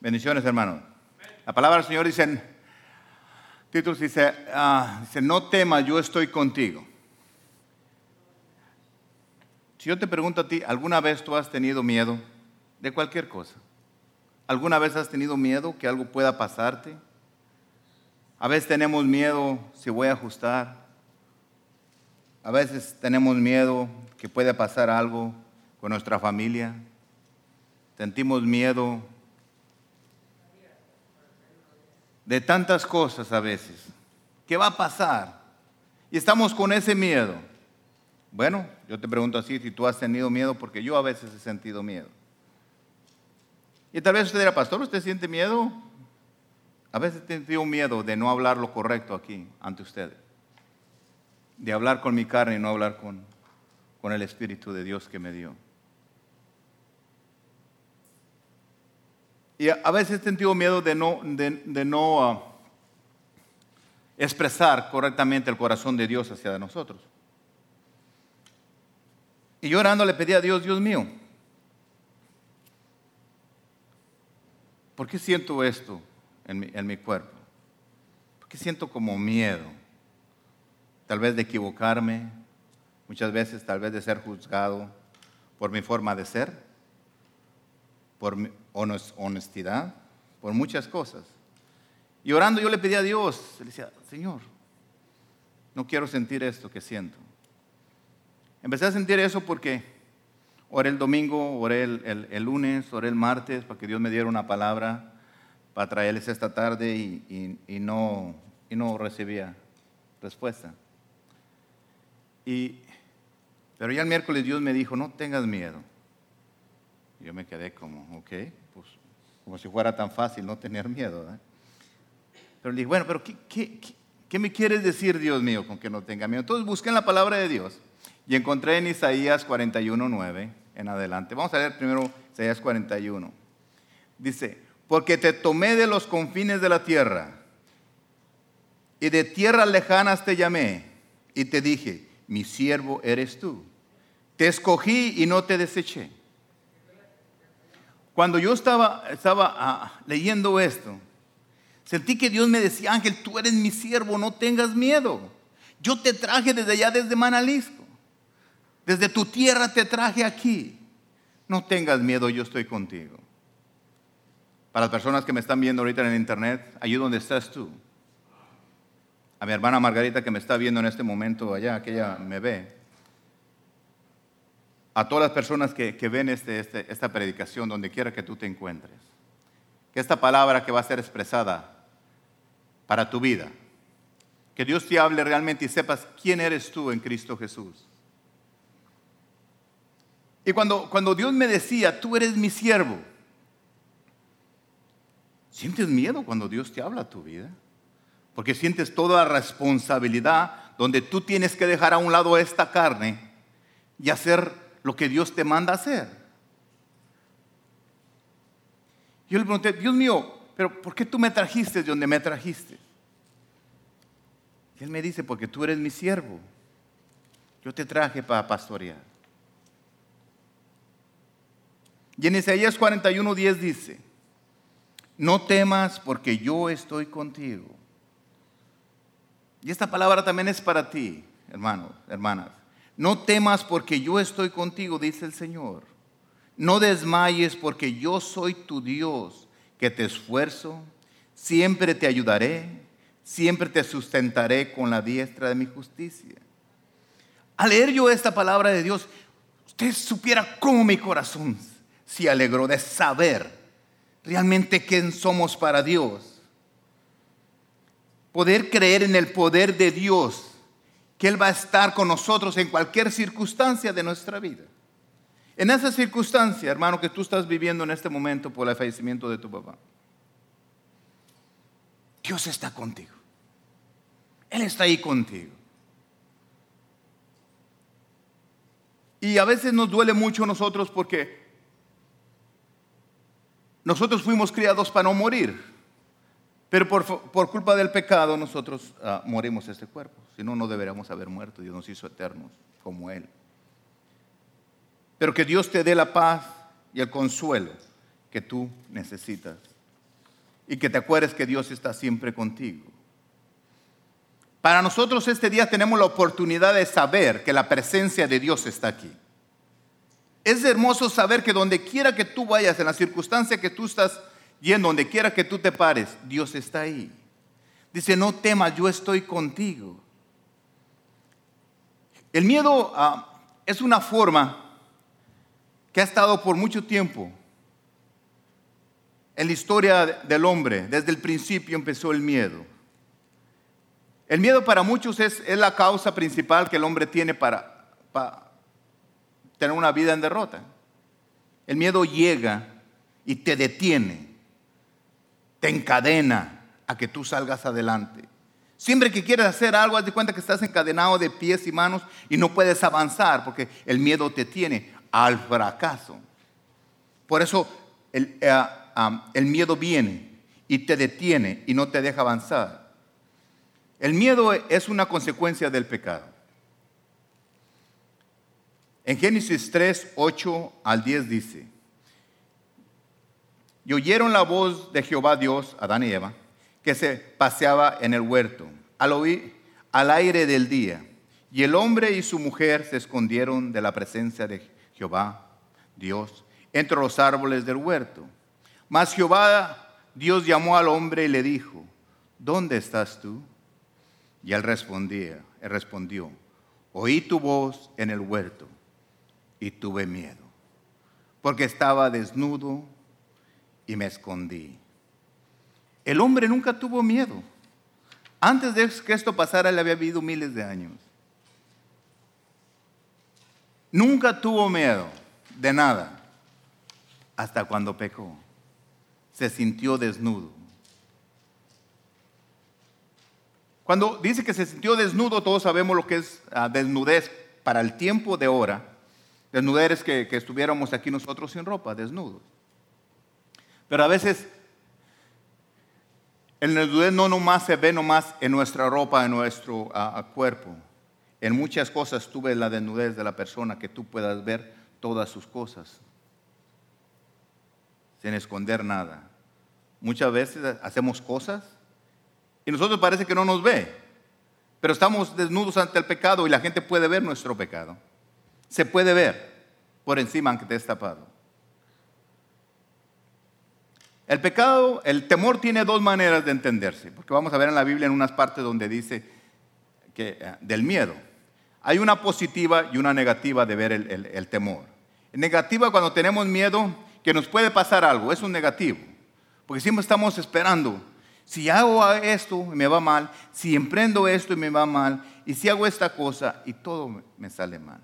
Bendiciones, hermanos. La palabra del Señor dice, títulos dice, ah, dice, no temas, yo estoy contigo. Si yo te pregunto a ti, ¿alguna vez tú has tenido miedo de cualquier cosa? ¿Alguna vez has tenido miedo que algo pueda pasarte? A veces tenemos miedo si voy a ajustar. A veces tenemos miedo que pueda pasar algo con nuestra familia. Sentimos miedo de tantas cosas a veces. ¿Qué va a pasar? Y estamos con ese miedo. Bueno, yo te pregunto así si tú has tenido miedo, porque yo a veces he sentido miedo. Y tal vez usted dirá, pastor, ¿usted siente miedo? A veces sentido miedo de no hablar lo correcto aquí ante ustedes. De hablar con mi carne y no hablar con, con el Espíritu de Dios que me dio. Y a veces he sentido miedo de no, de, no ah, expresar correctamente el corazón de Dios hacia nosotros. Y yo orando le pedí a Dios, Dios mío, ¿por qué siento esto en mi, en mi cuerpo? ¿Por qué siento como miedo? Tal vez de equivocarme, muchas veces tal vez de ser juzgado por mi forma de ser por honestidad, por muchas cosas. Y orando yo le pedí a Dios, le decía, Señor, no quiero sentir esto que siento. Empecé a sentir eso porque oré el domingo, oré el, lunes, oré el martes para que Dios me diera una palabra para traerles esta tarde y, no, y no recibía respuesta. Y, pero ya el miércoles Dios me dijo, no tengas miedo. Yo me quedé como, ok, pues como si fuera tan fácil no tener miedo. Pero le dije, bueno, pero ¿qué, me quieres decir, Dios mío, con que no tenga miedo? Entonces busqué en la palabra de Dios y encontré en Isaías 41, 9 en adelante. Vamos a leer primero Isaías 41. Dice, porque te tomé de los confines de la tierra y de tierras lejanas te llamé y te dije, mi siervo eres tú. Te escogí y no te deseché. Cuando yo estaba, estaba ah, leyendo esto, sentí que Dios me decía, Ángel, tú eres mi siervo, no tengas miedo. Yo te traje desde allá, desde Manalisco. Desde tu tierra te traje aquí. No tengas miedo, yo estoy contigo. Para las personas que me están viendo ahorita en el internet, allí donde estás tú. A mi hermana Margarita que me está viendo en este momento allá, que ella me ve a todas las personas que, ven este, este, esta predicación, donde quiera que tú te encuentres, que esta palabra que va a ser expresada para tu vida, que Dios te hable realmente y sepas quién eres tú en Cristo Jesús. Y cuando, cuando Dios me decía, tú eres mi siervo, ¿sientes miedo cuando Dios te habla a tu vida? Porque sientes toda la responsabilidad donde tú tienes que dejar a un lado esta carne y hacer lo que Dios te manda hacer. Yo le pregunté, Dios mío, pero ¿por qué tú me trajiste de donde me trajiste? Y él me dice, porque tú eres mi siervo. Yo te traje para pastorear. Y en Isaías 41, 10 dice, no temas porque yo estoy contigo. Y esta palabra también es para ti, hermanos, hermanas. No temas porque yo estoy contigo, dice el Señor. No desmayes porque yo soy tu Dios, que te esfuerzo, siempre te ayudaré, siempre te sustentaré con la diestra de mi justicia. Al leer yo esta palabra de Dios, usted supiera cómo mi corazón se alegró de saber realmente quién somos para Dios. Poder creer en el poder de Dios que Él va a estar con nosotros en cualquier circunstancia de nuestra vida. En esa circunstancia, hermano, que tú estás viviendo en este momento por el fallecimiento de tu papá, Dios está contigo. Él está ahí contigo. Y a veces nos duele mucho a nosotros porque nosotros fuimos criados para no morir. Pero por, culpa del pecado nosotros ah, morimos este cuerpo. Si no, no deberíamos haber muerto. Dios nos hizo eternos como Él. Pero que Dios te dé la paz y el consuelo que tú necesitas y que te acuerdes que Dios está siempre contigo. Para nosotros este día tenemos la oportunidad de saber que la presencia de Dios está aquí. Es hermoso saber que donde quiera que tú vayas, en la circunstancia que tú estás yendo, donde quiera que tú te pares, Dios está ahí. Dice, no temas, yo estoy contigo. El miedo ah, es una forma que ha estado por mucho tiempo en la historia del hombre. Desde el principio empezó el miedo. El miedo para muchos es, la causa principal que el hombre tiene para, para tener una vida en derrota. El miedo llega y te detiene, te encadena a que tú salgas adelante. Siempre que quieres hacer algo, haz de cuenta que estás encadenado de pies y manos y no puedes avanzar porque el miedo te tiene al fracaso. Por eso el, eh, miedo viene y te detiene y no te deja avanzar. El miedo es una consecuencia del pecado. En Génesis 3, 8 al 10 dice, y oyeron la voz de Jehová Dios, Adán y Eva, que se paseaba en el huerto al, oír, al aire del día. Y el hombre y su mujer se escondieron de la presencia de Jehová, Dios, entre los árboles del huerto. Mas Jehová, Dios llamó al hombre y le dijo, ¿dónde estás tú? Y él respondía, él respondió, oí tu voz en el huerto y tuve miedo, porque estaba desnudo y me escondí. El hombre nunca tuvo miedo. Antes de que esto pasara, él había vivido miles de años. Nunca tuvo miedo de nada hasta cuando pecó. Se sintió desnudo. Cuando dice que se sintió desnudo, todos sabemos lo que es ah, desnudez para el tiempo de hora. Desnudez que, que estuviéramos aquí nosotros sin ropa, desnudos. Pero a veces el desnudez no nomás se ve nomás en nuestra ropa, en nuestro cuerpo. En muchas cosas tú ves la desnudez de la persona, que tú puedas ver todas sus cosas, sin esconder nada. Muchas veces hacemos cosas y nosotros parece que no nos ve, pero estamos desnudos ante el pecado y la gente puede ver nuestro pecado. Se puede ver por encima aunque esté tapado. El pecado, el temor tiene dos maneras de entenderse, porque vamos a ver en la Biblia en unas partes donde dice que eh, del miedo. Hay una positiva y una negativa de ver el, temor. Negativa cuando tenemos miedo que nos puede pasar algo, es un negativo, porque siempre estamos esperando. Si hago esto y me va mal, si emprendo esto y me va mal, y si hago esta cosa y todo me sale mal.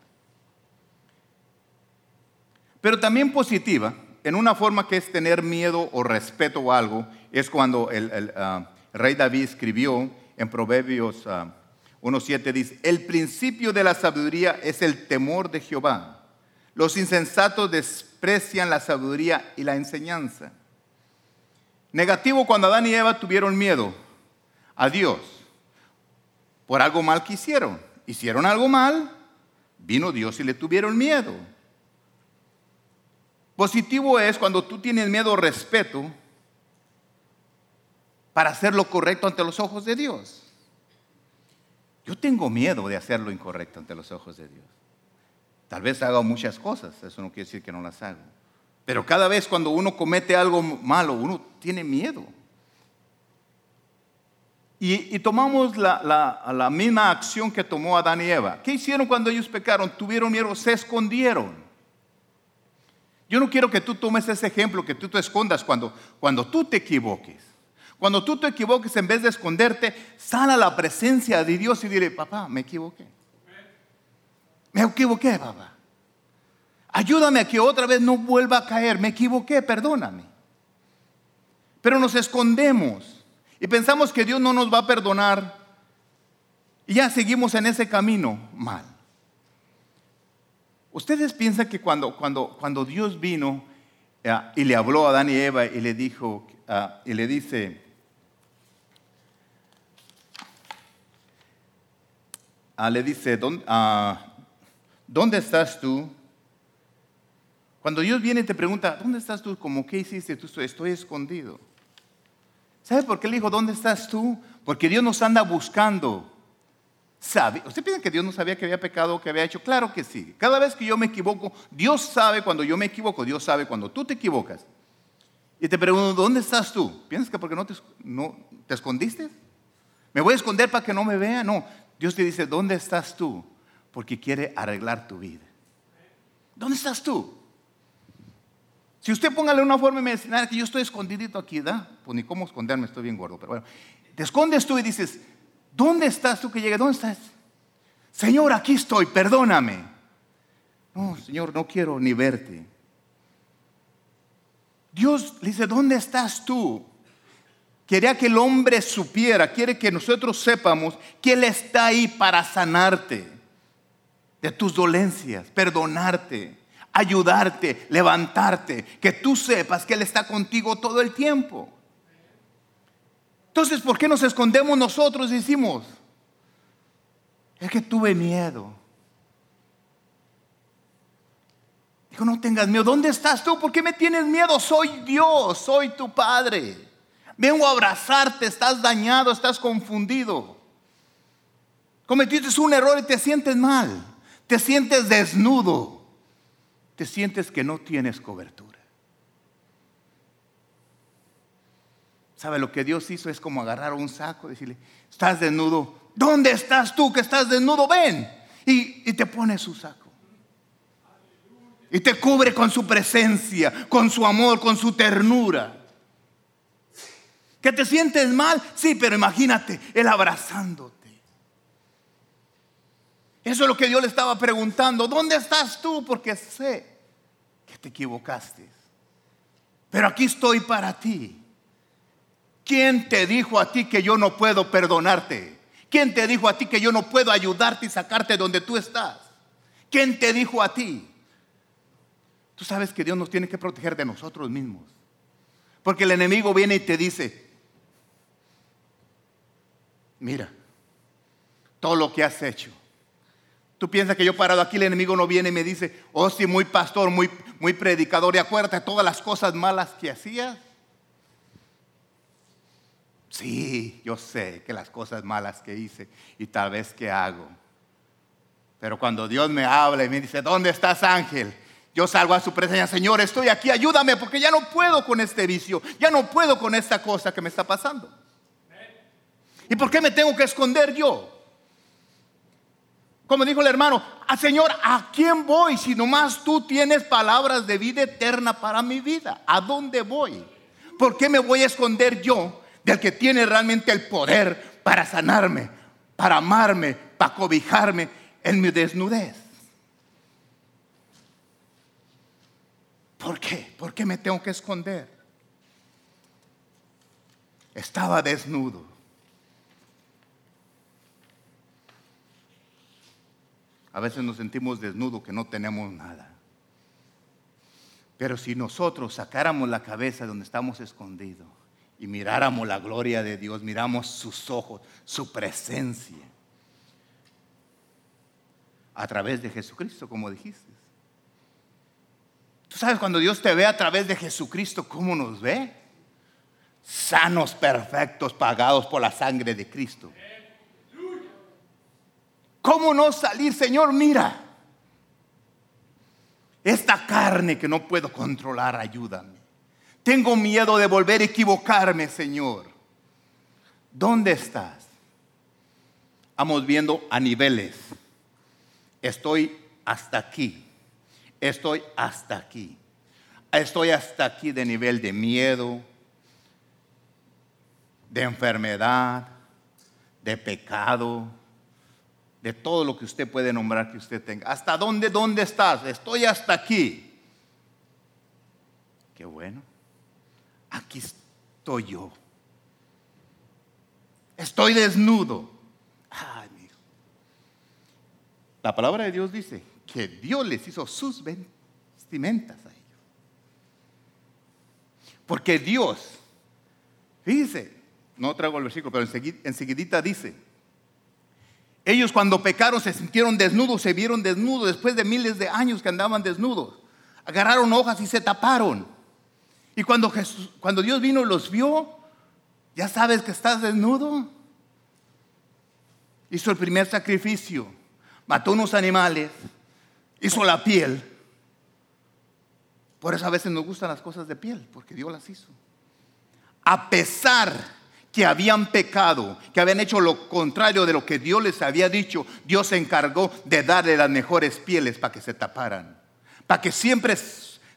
Pero también positiva en una forma que es tener miedo o respeto a algo, es cuando el, ah, rey David escribió en Proverbios 1.7, ah, dice, el principio de la sabiduría es el temor de Jehová. Los insensatos desprecian la sabiduría y la enseñanza. Negativo cuando Adán y Eva tuvieron miedo a Dios por algo mal que hicieron. Hicieron algo mal, vino Dios y le tuvieron miedo. Positivo es cuando tú tienes miedo o respeto para hacer lo correcto ante los ojos de Dios. Yo tengo miedo de hacer lo incorrecto ante los ojos de Dios. Tal vez haga muchas cosas, eso no quiere decir que no las hago. Pero cada vez cuando uno comete algo malo, uno tiene miedo. Y, tomamos la, la misma acción que tomó Adán y Eva. ¿Qué hicieron cuando ellos pecaron? Tuvieron miedo, se escondieron. Yo no quiero que tú tomes ese ejemplo, que tú te escondas cuando, cuando tú te equivoques. Cuando tú te equivoques, en vez de esconderte, sal a la presencia de Dios y dile, papá, me equivoqué. Me equivoqué, papá. Ayúdame a que otra vez no vuelva a caer. Me equivoqué, perdóname. Pero nos escondemos y pensamos que Dios no nos va a perdonar y ya seguimos en ese camino mal. ¿Ustedes piensan que cuando, cuando, cuando Dios vino eh, y le habló a Adán y Eva y le dijo, eh, y le dice, ah, le dice, ah, ¿dónde, estás tú? Cuando Dios viene y te pregunta, ¿dónde estás tú? Como, ¿qué hiciste tú? Estoy escondido. ¿Sabe por qué le dijo, ¿dónde estás tú? Porque Dios nos anda buscando. ¿Usted piensa que Dios no sabía que había pecado que había hecho? Claro que sí. Cada vez que yo me equivoco, Dios sabe cuando yo me equivoco, Dios sabe cuando tú te equivocas. Y te pregunto, ¿dónde estás tú? ¿Piensas que porque no te, no, te escondiste? ¿Me voy a esconder para que no me vea? No, Dios te dice, ¿dónde estás tú? Porque quiere arreglar tu vida. ¿Dónde estás tú? Si usted póngale una forma y me dice, que yo estoy escondidito aquí, ¿da? Pues ni cómo esconderme, estoy bien gordo. Pero bueno, te escondes tú y dices, ¿dónde estás tú que llegue? ¿Dónde estás? Señor, aquí estoy, perdóname. No, Señor, no quiero ni verte. Dios le dice, ¿dónde estás tú? Quería que el hombre supiera, quiere que nosotros sepamos que Él está ahí para sanarte de tus dolencias, perdonarte, ayudarte, levantarte, que tú sepas que Él está contigo todo el tiempo. Entonces, ¿por qué nos escondemos nosotros y decimos, es que tuve miedo? Dijo, no tengas miedo. ¿Dónde estás tú? ¿Por qué me tienes miedo? Soy Dios, soy tu Padre. Vengo a abrazarte, estás dañado, estás confundido. Cometiste un error y te sientes mal, te sientes desnudo te sientes que no tienes cobertura. ¿Sabe lo que Dios hizo? Es como agarrar un saco y decirle, estás desnudo, ¿dónde estás tú que estás desnudo? Ven. Y, y te pone su saco. Y te cubre con su presencia, con su amor, con su ternura. ¿Que te sientes mal? Sí, pero imagínate, Él abrazándote. Eso es lo que Dios le estaba preguntando. ¿Dónde estás tú? Porque sé que te equivocaste. Pero aquí estoy para ti. ¿Quién te dijo a ti que yo no puedo perdonarte? ¿Quién te dijo a ti que yo no puedo ayudarte y sacarte donde tú estás? ¿Quién te dijo a ti? Tú sabes que Dios nos tiene que proteger de nosotros mismos. Porque el enemigo viene y te dice, mira, todo lo que has hecho, Tú piensas que yo parado aquí, el enemigo no viene y me dice, oh sí, muy pastor, muy, muy predicador, y acuérdate todas las cosas malas que hacías. Sí, yo sé que las cosas malas que hice y tal vez que hago. Pero cuando Dios me habla y me dice, ¿dónde estás ángel? Yo salgo a su presencia, Señor, estoy aquí, ayúdame porque ya no puedo con este vicio, ya no puedo con esta cosa que me está pasando. ¿Y por qué me tengo que esconder yo? Como dijo el hermano, ah, Señor, ¿a quién voy si nomás tú tienes palabras de vida eterna para mi vida? ¿A dónde voy? ¿Por qué me voy a esconder yo del que tiene realmente el poder para sanarme, para amarme, para cobijarme en mi desnudez? ¿Por qué? ¿Por qué me tengo que esconder? Estaba desnudo. A veces nos sentimos desnudos, que no tenemos nada. Pero si nosotros sacáramos la cabeza donde estamos escondidos y miráramos la gloria de Dios, miramos sus ojos, su presencia, a través de Jesucristo, como dijiste. Tú sabes, cuando Dios te ve a través de Jesucristo, ¿cómo nos ve? Sanos, perfectos, pagados por la sangre de Cristo. ¿Cómo no salir, Señor? Mira, esta carne que no puedo controlar, ayúdame. Tengo miedo de volver a equivocarme, Señor. ¿Dónde estás? Vamos viendo a niveles. Estoy hasta aquí. Estoy hasta aquí. Estoy hasta aquí de nivel de miedo, de enfermedad, de pecado de todo lo que usted puede nombrar que usted tenga. ¿Hasta dónde, dónde estás? Estoy hasta aquí. Qué bueno. Aquí estoy yo. Estoy desnudo. Ay. La palabra de Dios dice que Dios les hizo sus vestimentas a ellos. Porque Dios, fíjese, no traigo el versículo, pero enseguidita dice, ellos cuando pecaron se sintieron desnudos, se vieron desnudos después de miles de años que andaban desnudos. Agarraron hojas y se taparon. Y cuando, Jesús, cuando Dios vino y los vio, ¿Ya sabes que estás desnudo? Hizo el primer sacrificio, mató unos animales, hizo la piel. Por eso a veces nos gustan las cosas de piel, porque Dios las hizo. A pesar que habían pecado, que habían hecho lo contrario de lo que Dios les había dicho, Dios se encargó de darle las mejores pieles para que se taparan. Para que siempre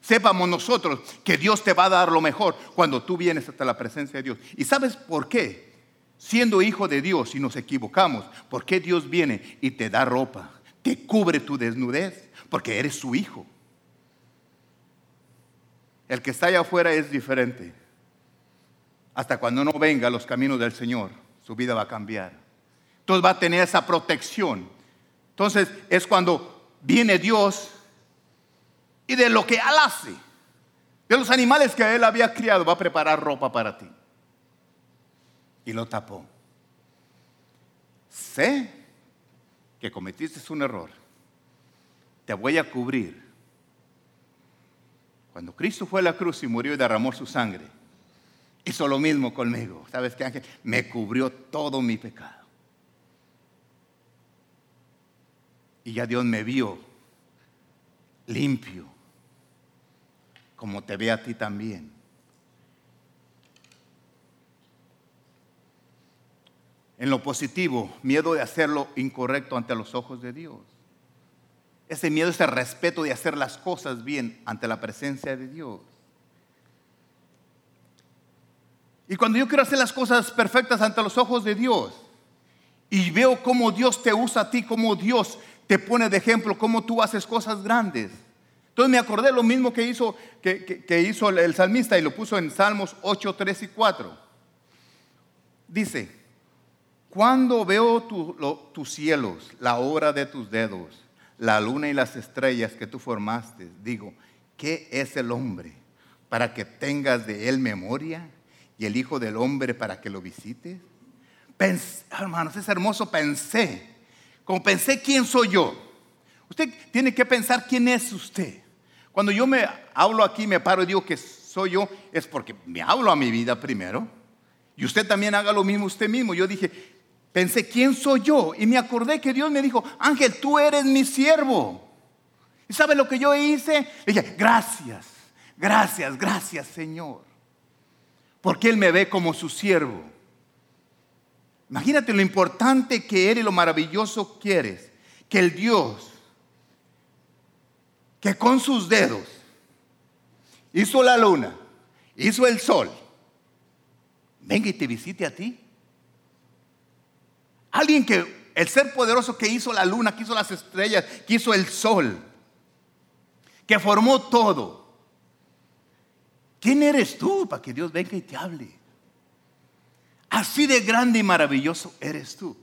sepamos nosotros que Dios te va a dar lo mejor cuando tú vienes hasta la presencia de Dios. ¿Y sabes por qué? Siendo hijo de Dios y nos equivocamos, ¿por qué Dios viene y te da ropa? Te cubre tu desnudez, porque eres su hijo. El que está allá afuera es diferente. Hasta cuando no venga a los caminos del Señor, su vida va a cambiar. Entonces va a tener esa protección. Entonces es cuando viene Dios y de lo que Él hace, de los animales que Él había criado, va a preparar ropa para ti. Y lo tapó. Sé que cometiste un error. Te voy a cubrir. Cuando Cristo fue a la cruz y murió y derramó su sangre, hizo lo mismo conmigo. ¿Sabes qué, Ángel? Me cubrió todo mi pecado. Y ya Dios me vio limpio como te ve a ti también. En lo positivo, miedo de hacer lo incorrecto ante los ojos de Dios. Ese miedo, ese respeto de hacer las cosas bien ante la presencia de Dios. Y cuando yo quiero hacer las cosas perfectas ante los ojos de Dios y veo cómo Dios te usa a ti, cómo Dios te pone de ejemplo, cómo tú haces cosas grandes, entonces me acordé lo mismo que hizo, que, hizo el salmista y lo puso en Salmos 8, 3 y 4. Dice, cuando veo tus cielos, la obra de tus dedos, la luna y las estrellas que tú formaste, digo, ¿qué es el hombre para que tengas de él memoria y el Hijo del Hombre para que lo visites? Hermanos, es hermoso, pensé, como pensé quién soy yo. Usted tiene que pensar quién es usted. Cuando yo me hablo aquí, me paro y digo que soy yo, es porque me hablo a mi vida primero. Y usted también haga lo mismo usted mismo. Yo dije, pensé, ¿quién soy yo? Y me acordé que Dios me dijo, Ángel, tú eres mi siervo. ¿Y sabe lo que yo hice? Le dije, gracias, gracias, gracias Señor. Porque Él me ve como su siervo. Imagínate lo importante que eres y lo maravilloso que eres. Que el Dios con sus dedos hizo la luna, hizo el sol, venga y te visite a ti. Alguien que, el ser poderoso que hizo la luna, que hizo las estrellas, que hizo el sol, que formó todo. ¿Quién eres tú para que Dios venga y te hable? Así de grande y maravilloso eres tú.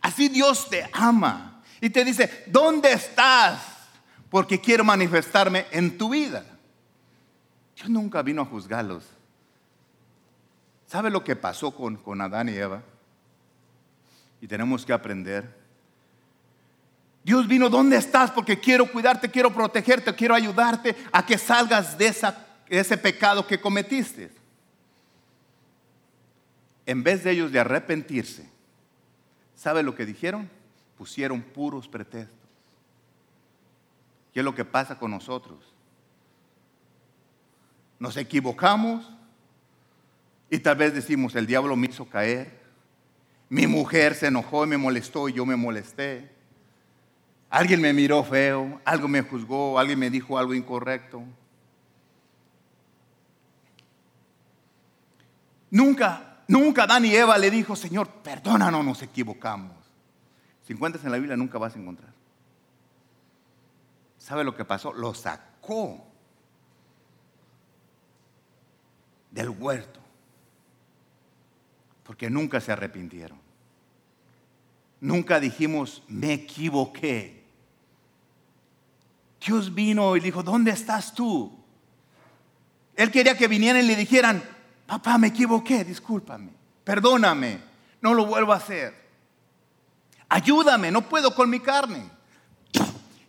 Así Dios te ama y te dice, ¿dónde estás? Porque quiero manifestarme en tu vida. Yo nunca vino a juzgarlos. ¿Sabe lo que pasó con, con Adán y Eva? Y tenemos que aprender. Dios vino, ¿dónde estás? Porque quiero cuidarte, quiero protegerte, quiero ayudarte a que salgas de, de ese pecado que cometiste. En vez de ellos de arrepentirse, ¿sabe lo que dijeron? Pusieron puros pretextos. ¿Qué es lo que pasa con nosotros? Nos equivocamos y tal vez decimos, el diablo me hizo caer, mi mujer se enojó y me molestó y yo me molesté, alguien me miró feo, algo me juzgó, alguien me dijo algo incorrecto. Nunca, nunca Adán y Eva le dijo, Señor, perdónanos, nos equivocamos. Si encuentras en la Biblia, nunca vas a encontrar. ¿Sabe lo que pasó? Lo sacó del huerto. Porque nunca se arrepintieron. Nunca dijimos, me equivoqué. Dios vino y dijo, ¿dónde estás tú? Él quería que vinieran y le dijeran, papá, me equivoqué, discúlpame, perdóname, no lo vuelvo a hacer. Ayúdame, no puedo con mi carne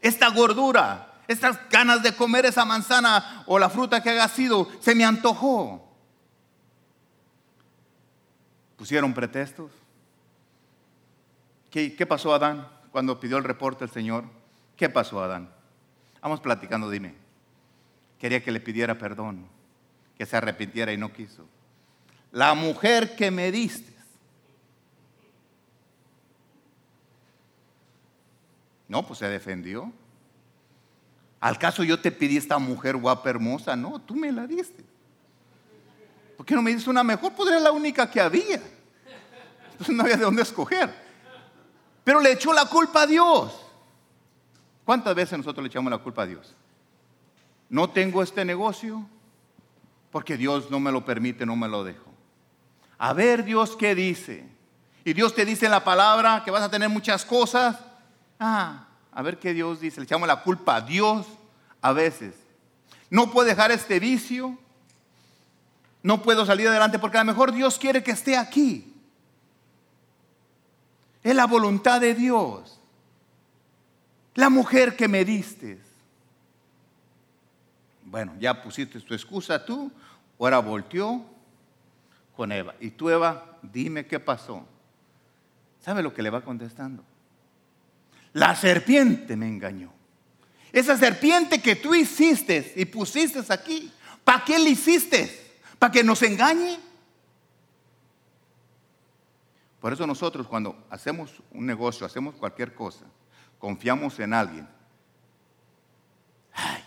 esta gordura, estas ganas de comer esa manzana o la fruta que haya sido, se me antojó. Pusieron pretextos. ¿Qué, pasó Adán cuando pidió el reporte al Señor? ¿Qué pasó Adán? Vamos platicando, dime. Quería que le pidiera perdón, que se arrepintiera y no quiso. La mujer que me diste. No, pues se defendió. ¿Al caso yo te pedí esta mujer guapa, hermosa? No, tú me la diste. ¿Por qué no me diste una mejor? Pues era la única que había. Entonces no había de dónde escoger. Pero le echó la culpa a Dios. ¿Cuántas veces nosotros le echamos la culpa a Dios? No tengo este negocio porque Dios no me lo permite, no me lo dejo. A ver Dios qué dice. Y Dios te dice en la palabra que vas a tener muchas cosas. Ah, a ver qué Dios dice. Le echamos la culpa a Dios a veces. No puedo dejar este vicio. No puedo salir adelante porque a lo mejor Dios quiere que esté aquí. Es la voluntad de Dios. La mujer que me diste. Bueno, ya pusiste tu excusa tú. Ahora volteó con Eva. Y tú, Eva, dime qué pasó. ¿Sabe lo que le va contestando? La serpiente me engañó. Esa serpiente que tú hiciste y pusiste aquí, ¿para qué le hiciste? ¿Para que nos engañe? Por eso nosotros cuando hacemos un negocio, hacemos cualquier cosa, confiamos en alguien. Ay,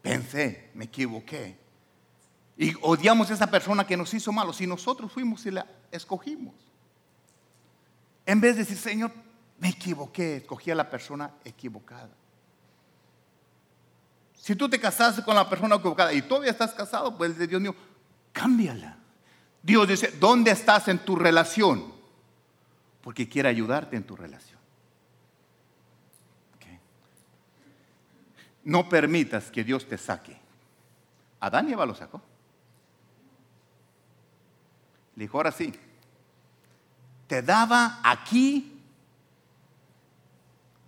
pensé, me equivoqué. Y odiamos a esa persona que nos hizo malo. Si nosotros fuimos y la escogimos. En vez de decir, Señor, me equivoqué, escogí a la persona equivocada. Si tú te casaste con la persona equivocada y todavía estás casado, pues Dios mío, cámbiala. Dios dice, ¿dónde estás en tu relación? Porque quiere ayudarte en tu relación. No permitas que Dios te saque. Adán y Eva lo sacó. Le dijo, ahora sí, te daba aquí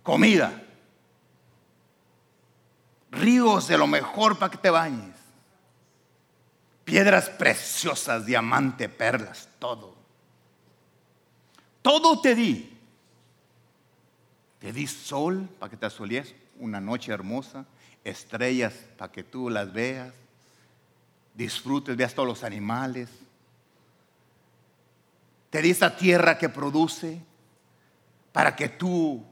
comida, ríos de lo mejor para que te bañes, piedras preciosas, diamante, perlas, todo. Todo te di. Te di sol para que te asolíes una noche hermosa, estrellas para que tú las veas, disfrutes, veas todos los animales. Te di esa tierra que produce para que tú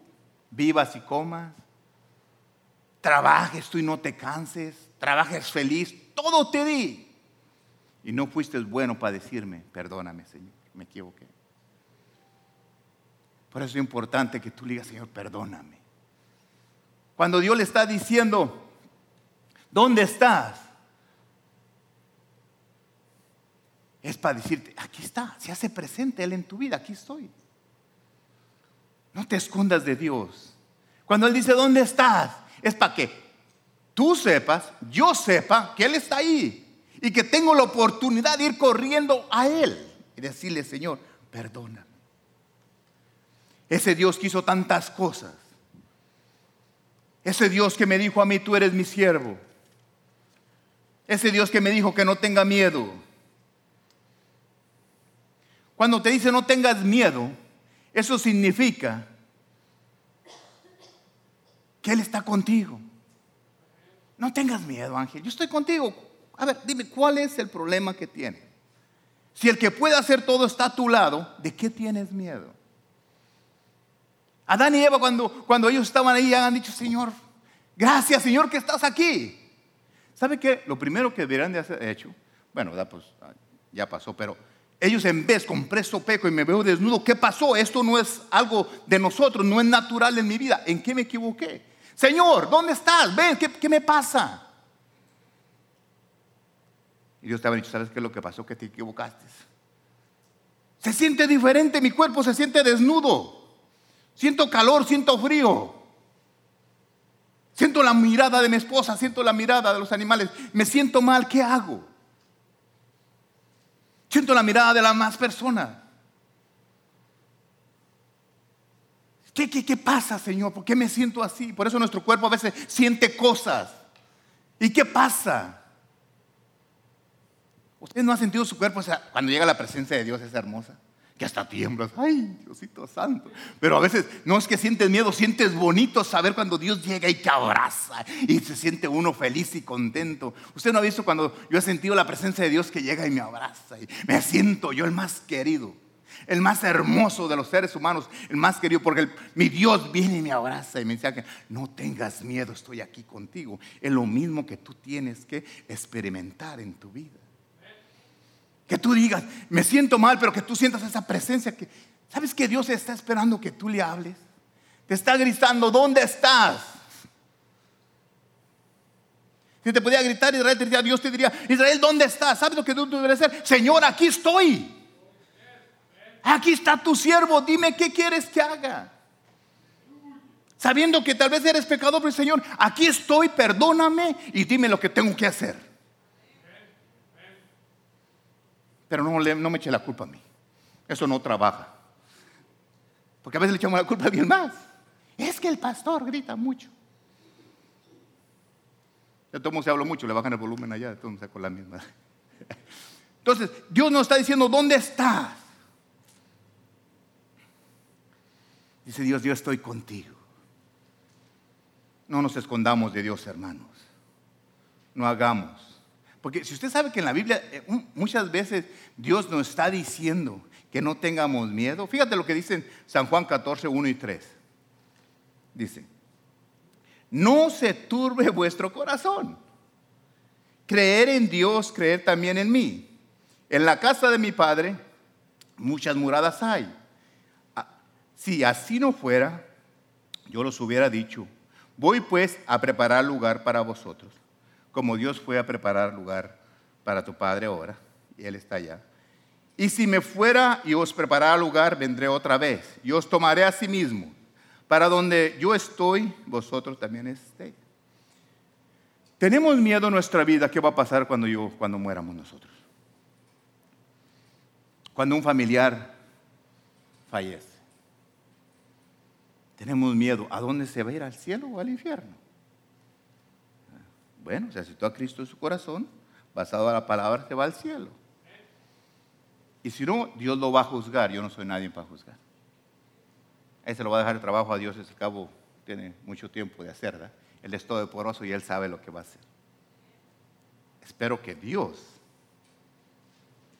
vivas y comas, trabajes tú y no te canses, trabajes feliz, todo te di. Y no fuiste bueno para decirme, perdóname Señor, me equivoqué. Por eso es importante que tú digas, Señor, perdóname. Cuando Dios le está diciendo, ¿dónde estás? Es para decirte, aquí está, se hace presente Él en tu vida, aquí estoy. No te escondas de Dios. Cuando Él dice, ¿dónde estás? Es para que tú sepas, yo sepa que Él está ahí y que tengo la oportunidad de ir corriendo a Él y decirle, Señor, perdóname. Ese Dios que hizo tantas cosas. Ese Dios que me dijo a mí, tú eres mi siervo. Ese Dios que me dijo que no tenga miedo. Cuando te dice no tengas miedo, eso significa que Él está contigo. No tengas miedo, Ángel. Yo estoy contigo. A ver, dime, ¿cuál es el problema que tienes? Si el que puede hacer todo está a tu lado, ¿de qué tienes miedo? Adán y Eva, cuando, cuando ellos estaban ahí, han dicho, Señor, gracias, Señor, que estás aquí. ¿Sabe qué? Lo primero que deberían de haber hecho, bueno, pues ya pasó, pero ellos en vez con preso peco y me veo desnudo, ¿qué pasó? Esto no es algo de nosotros, no es natural en mi vida. ¿En qué me equivoqué? Señor, ¿dónde estás? Ven, ¿qué, me pasa? Y Dios te ha dicho, ¿sabes qué es lo que pasó? Que te equivocaste. Se siente diferente, mi cuerpo se siente desnudo. Siento calor, siento frío. Siento la mirada de mi esposa, siento la mirada de los animales. Me siento mal, ¿qué hago? Siento la mirada de la más persona. ¿Qué, qué, qué pasa, Señor? ¿Por qué me siento así? Por eso nuestro cuerpo a veces siente cosas. ¿Y qué pasa? ¿Usted no ha sentido su cuerpo? O sea, cuando llega la presencia de Dios es hermosa. Que hasta tiemblas. Ay, Diosito Santo. Pero a veces no es que sientes miedo, sientes bonito saber cuando Dios llega y te abraza. Y se siente uno feliz y contento. Usted no ha visto cuando yo he sentido la presencia de Dios que llega y me abraza. Y me siento yo el más querido. El más hermoso de los seres humanos. El más querido. Porque mi Dios viene y me abraza y me dice no tengas miedo, estoy aquí contigo. Es lo mismo que tú tienes que experimentar en tu vida. Que tú digas, me siento mal, pero que tú sientas esa presencia que, ¿sabes que Dios está esperando que tú le hables? Te está gritando, ¿dónde estás? Si te podía gritar Israel, te diría, Dios te diría, Israel, ¿dónde estás? ¿Sabes lo que tú deberías hacer? Señor, aquí estoy. Aquí está tu siervo, dime qué quieres que haga. Sabiendo que tal vez eres pecador, pero Señor, aquí estoy, perdóname y dime lo que tengo que hacer. Pero no, me eche la culpa a mí. Eso no trabaja. Porque a veces le echamos la culpa a alguien más. Es que el pastor grita mucho. De todo se habla mucho, le bajan el volumen allá, de todo mundo con la misma. Entonces, Dios nos está diciendo, ¿dónde estás? Dice Dios, yo estoy contigo. No nos escondamos de Dios, hermanos. No hagamos porque si usted sabe que en la Biblia eh, muchas veces Dios nos está diciendo que no tengamos miedo, fíjate lo que dice San Juan 14, 1 y 3. Dice, no se turbe vuestro corazón. Creer en Dios, creer también en mí. En la casa de mi Padre muchas muradas hay. Ah, si así no fuera, yo los hubiera dicho, voy pues a preparar lugar para vosotros como Dios fue a preparar lugar para tu Padre ahora, y Él está allá. Y si me fuera y os preparara lugar, vendré otra vez, y os tomaré a sí mismo, para donde yo estoy, vosotros también estéis. Tenemos miedo en nuestra vida, ¿qué va a pasar cuando yo, cuando muéramos nosotros? Cuando un familiar fallece. Tenemos miedo, ¿a dónde se va a ir? ¿Al cielo o al infierno? Bueno, se aceptó a Cristo en su corazón, basado a la palabra, se va al cielo. Y si no, Dios lo va a juzgar. Yo no soy nadie para juzgar. Ahí se lo va a dejar el trabajo a Dios, ese cabo tiene mucho tiempo de hacer, ¿verdad? Él es todopoderoso y Él sabe lo que va a hacer. Espero que Dios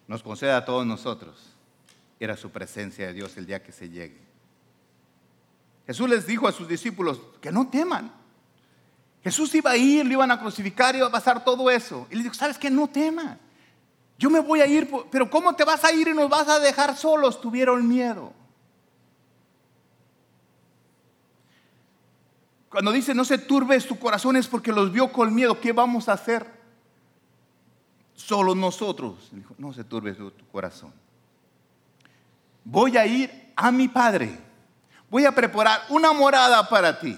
nos conceda a todos nosotros ir a su presencia de Dios el día que se llegue. Jesús les dijo a sus discípulos que no teman. Jesús iba a ir, lo iban a crucificar, iba a pasar todo eso. Y le dijo, ¿sabes qué? No temas. Yo me voy a ir, pero ¿cómo te vas a ir y nos vas a dejar solos? Tuvieron miedo. Cuando dice no se turbe tu corazón es porque los vio con miedo. ¿Qué vamos a hacer? Solo nosotros. Dijo, no se turbe tu corazón. Voy a ir a mi Padre. Voy a preparar una morada para ti.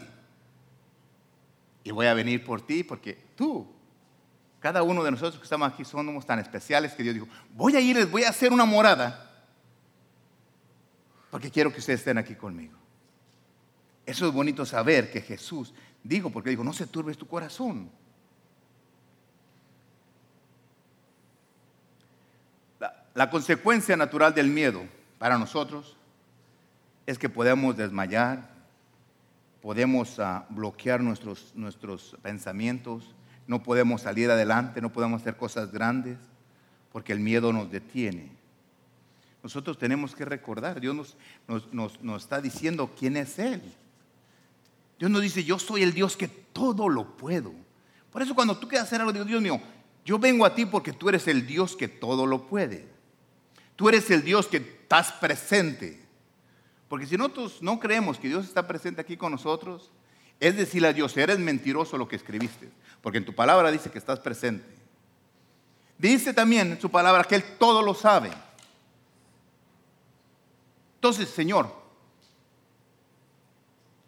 Y voy a venir por ti porque tú, cada uno de nosotros que estamos aquí somos tan especiales que Dios dijo, voy a ir, les voy a hacer una morada porque quiero que ustedes estén aquí conmigo. Eso es bonito saber que Jesús dijo, porque dijo, no se turbes tu corazón. La, la consecuencia natural del miedo para nosotros es que podemos desmayar, podemos ah, bloquear nuestros, nuestros pensamientos, no podemos salir adelante, no podemos hacer cosas grandes, porque el miedo nos detiene. Nosotros tenemos que recordar, Dios nos, nos, está diciendo quién es Él. Dios nos dice, yo soy el Dios que todo lo puedo. Por eso cuando tú quieras hacer algo, Dios mío, yo vengo a ti porque tú eres el Dios que todo lo puede. Tú eres el Dios que estás presente. Porque si nosotros no creemos que Dios está presente aquí con nosotros, es decirle a Dios, eres mentiroso lo que escribiste, porque en tu palabra dice que estás presente. Dice también en su palabra que Él todo lo sabe. Entonces, Señor,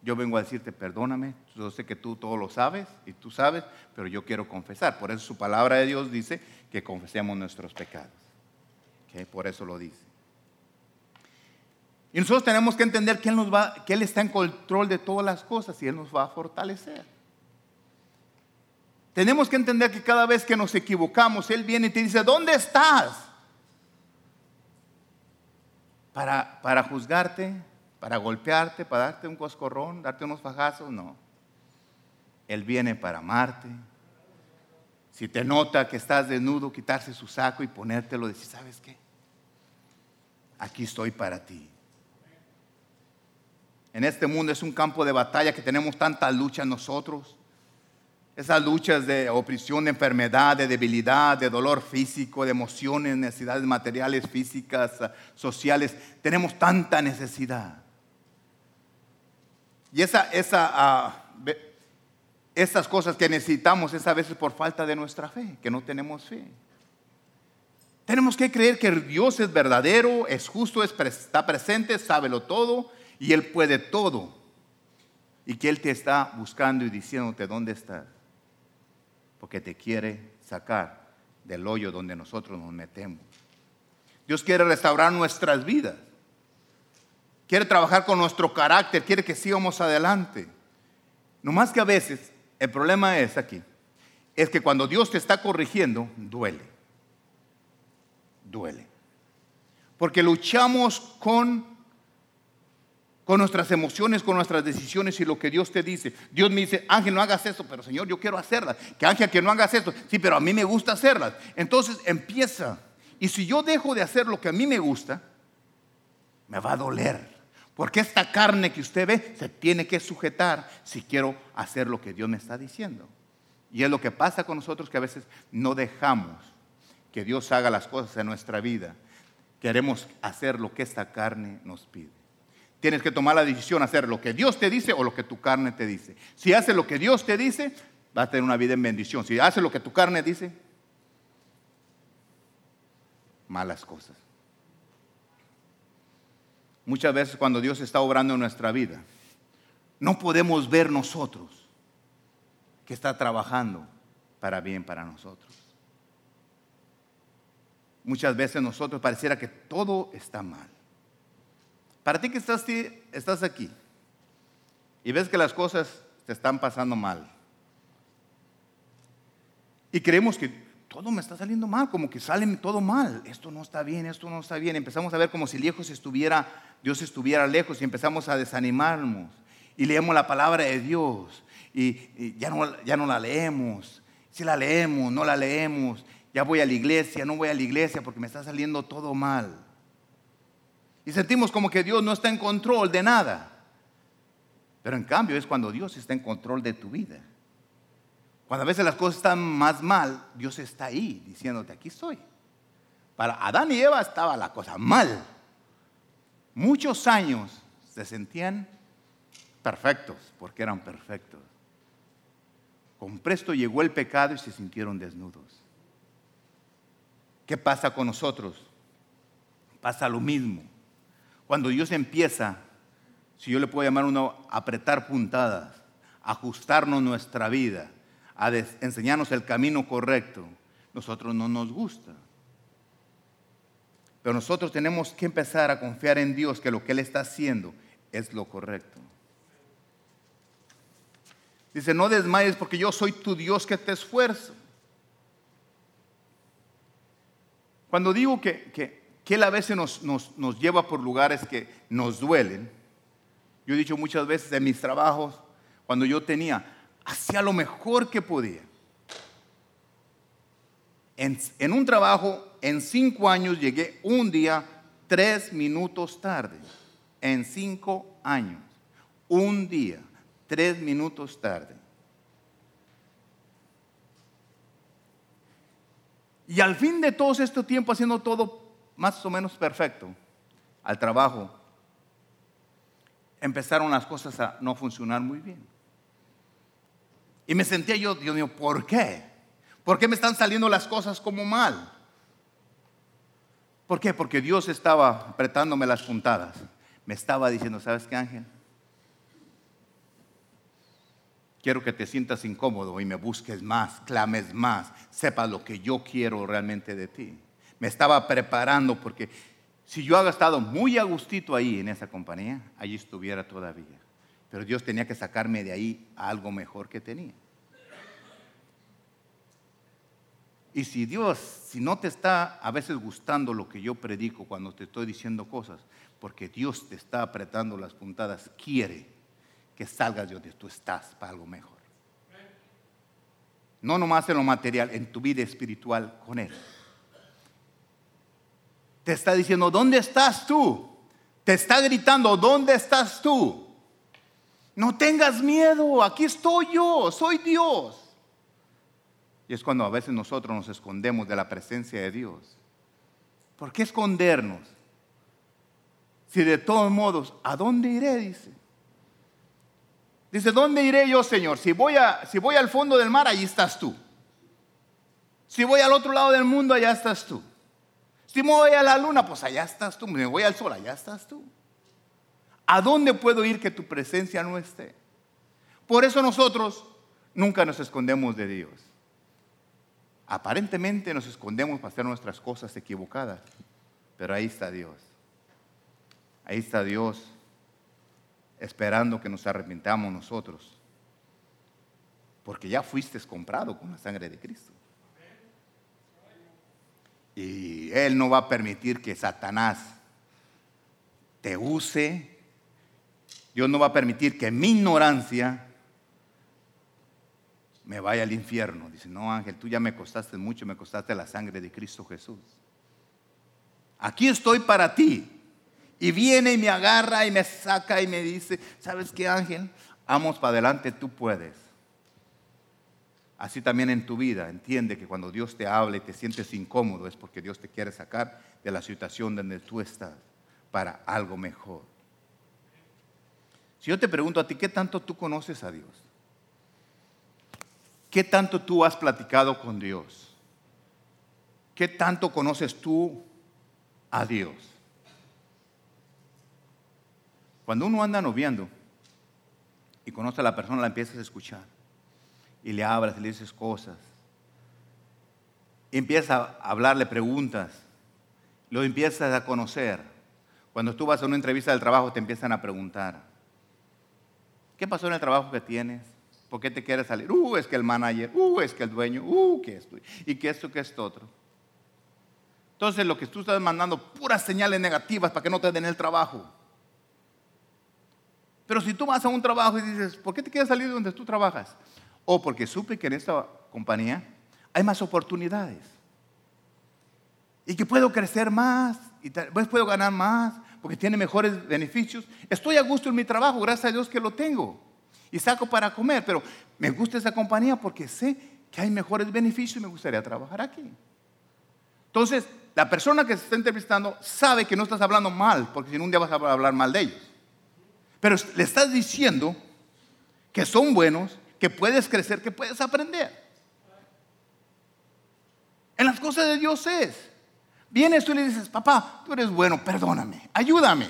yo vengo a decirte, perdóname, yo sé que tú todo lo sabes y tú sabes, pero yo quiero confesar. Por eso su palabra de Dios dice que confesemos nuestros pecados. Por eso lo dice. Y nosotros tenemos que entender que Él, está en control de todas las cosas y Él nos va a fortalecer. Tenemos que entender que cada vez que nos equivocamos, Él viene y te dice, ¿dónde estás? Para, para juzgarte, para golpearte, para darte un coscorrón, darte unos fajazos, no. Él viene para amarte. Si te nota que estás desnudo, quitarse su saco y ponértelo, decir, ¿sabes qué? Aquí estoy para ti. En este mundo es un campo de batalla que tenemos tantas luchas nosotros. Esas luchas de opresión, de enfermedad, de debilidad, de dolor físico, de emociones, necesidades materiales, físicas, sociales. Tenemos tanta necesidad. Y esa, uh, esas cosas que necesitamos es a veces por falta de nuestra fe, que no tenemos fe. Tenemos que creer que Dios es verdadero, es justo, está presente, lo todo y Él puede todo. Y que Él te está buscando y diciéndote dónde estás. Porque te quiere sacar del hoyo donde nosotros nos metemos. Dios quiere restaurar nuestras vidas. Quiere trabajar con nuestro carácter, quiere que sigamos adelante. No más que a veces, el problema es aquí, es que cuando Dios te está corrigiendo, duele. Duele. Porque luchamos con con nuestras emociones, con nuestras decisiones y lo que Dios te dice. Dios me dice, Ángel, no hagas eso, pero Señor, yo quiero hacerlas. Que Ángel, que no hagas eso. Sí, pero a mí me gusta hacerlas. Entonces empieza. Y si yo dejo de hacer lo que a mí me gusta, me va a doler. Porque esta carne que usted ve se tiene que sujetar si quiero hacer lo que Dios me está diciendo. Y es lo que pasa con nosotros que a veces no dejamos que Dios haga las cosas en nuestra vida. Queremos hacer lo que esta carne nos pide. Tienes que tomar la decisión, hacer lo que Dios te dice o lo que tu carne te dice. Si haces lo que Dios te dice, vas a tener una vida en bendición. Si haces lo que tu carne dice, malas cosas. Muchas veces cuando Dios está obrando en nuestra vida, no podemos ver nosotros que está trabajando para bien para nosotros. Muchas veces nosotros pareciera que todo está mal. Para ti que estás, estás aquí y ves que las cosas te están pasando mal y creemos que todo me está saliendo mal, como que sale todo mal, esto no está bien, esto no está bien, empezamos a ver como si lejos estuviera, Dios estuviera lejos y empezamos a desanimarnos. Y leemos la palabra de Dios y, ya, no, ya no la leemos, si la leemos, no la leemos, ya voy a la iglesia, no voy a la iglesia porque me está saliendo todo mal. Y sentimos como que Dios no está en control de nada. Pero en cambio es cuando Dios está en control de tu vida. Cuando a veces las cosas están más mal, Dios está ahí diciéndote, aquí estoy. Para Adán y Eva estaba la cosa mal. Muchos años se sentían perfectos, porque eran perfectos. Con presto llegó el pecado y se sintieron desnudos. ¿Qué pasa con nosotros? Pasa lo mismo. Cuando Dios empieza, si yo le puedo llamar uno, apretar puntadas, ajustarnos nuestra vida, a enseñarnos el camino correcto, nosotros no nos gusta. Pero nosotros tenemos que empezar a confiar en Dios que lo que Él está haciendo es lo correcto. Dice, no desmayes porque yo soy tu Dios que te esfuerzo. Cuando digo que, que que Él a veces nos, lleva por lugares que nos duelen. Yo he dicho muchas veces en mis trabajos, cuando yo tenía, hacía lo mejor que podía. En, en, un trabajo, en cinco años, llegué un día tres minutos tarde. En cinco años. Un día, tres minutos tarde. Y al fin de todo este tiempo haciendo todo más o menos perfecto al trabajo, empezaron las cosas a no funcionar muy bien. Y me sentía yo, Dios mío, ¿por qué? ¿Por qué me están saliendo las cosas como mal? ¿Por qué? Porque Dios estaba apretándome las puntadas. Me estaba diciendo, ¿sabes qué, Ángel? Quiero que te sientas incómodo y me busques más, clames más, sepas lo que yo quiero realmente de ti me estaba preparando porque si yo había estado muy a gustito ahí en esa compañía, allí estuviera todavía. Pero Dios tenía que sacarme de ahí algo mejor que tenía. Y si Dios, si no te está a veces gustando lo que yo predico cuando te estoy diciendo cosas, porque Dios te está apretando las puntadas, quiere que salgas de donde tú estás para algo mejor. No nomás en lo material, en tu vida espiritual con Él. Te está diciendo, ¿dónde estás tú? Te está gritando, ¿dónde estás tú? No tengas miedo, aquí estoy yo, soy Dios. Y es cuando a veces nosotros nos escondemos de la presencia de Dios. ¿Por qué escondernos? Si de todos modos, ¿a dónde iré? Dice. Dice, ¿dónde iré yo, Señor? Si voy, a, si voy al fondo del mar, allí estás tú. Si voy al otro lado del mundo, allá estás tú. Si me voy a la luna, pues allá estás tú. Me voy al sol, allá estás tú. ¿A dónde puedo ir que tu presencia no esté? Por eso nosotros nunca nos escondemos de Dios. Aparentemente nos escondemos para hacer nuestras cosas equivocadas, pero ahí está Dios. Ahí está Dios esperando que nos arrepintamos nosotros, porque ya fuiste comprado con la sangre de Cristo. Y Él no va a permitir que Satanás te use. Dios no va a permitir que mi ignorancia me vaya al infierno. Dice, no Ángel, tú ya me costaste mucho, me costaste la sangre de Cristo Jesús. Aquí estoy para ti. Y viene y me agarra y me saca y me dice, ¿sabes qué Ángel? Vamos para adelante, tú puedes. Así también en tu vida, entiende que cuando Dios te habla y te sientes incómodo es porque Dios te quiere sacar de la situación donde tú estás para algo mejor. Si yo te pregunto a ti, ¿qué tanto tú conoces a Dios? ¿Qué tanto tú has platicado con Dios? ¿Qué tanto conoces tú a Dios? Cuando uno anda noviando y conoce a la persona, la empiezas a escuchar y le hablas y le dices cosas. Y empieza a hablarle preguntas, lo empiezas a conocer. Cuando tú vas a una entrevista del trabajo te empiezan a preguntar, ¿qué pasó en el trabajo que tienes? ¿Por qué te quieres salir? Uh, es que el manager, uh, es que el dueño, uh, que esto, y que esto, que esto otro. Entonces lo que tú estás mandando, puras señales negativas para que no te den el trabajo. Pero si tú vas a un trabajo y dices, ¿por qué te quieres salir de donde tú trabajas? O porque supe que en esta compañía hay más oportunidades y que puedo crecer más y tal vez puedo ganar más porque tiene mejores beneficios. Estoy a gusto en mi trabajo, gracias a Dios que lo tengo y saco para comer, pero me gusta esa compañía porque sé que hay mejores beneficios y me gustaría trabajar aquí. Entonces, la persona que se está entrevistando sabe que no estás hablando mal, porque si no un día vas a hablar mal de ellos. Pero le estás diciendo que son buenos, que puedes crecer, que puedes aprender. En las cosas de Dios es. Vienes tú y le dices, papá, tú eres bueno, perdóname, ayúdame.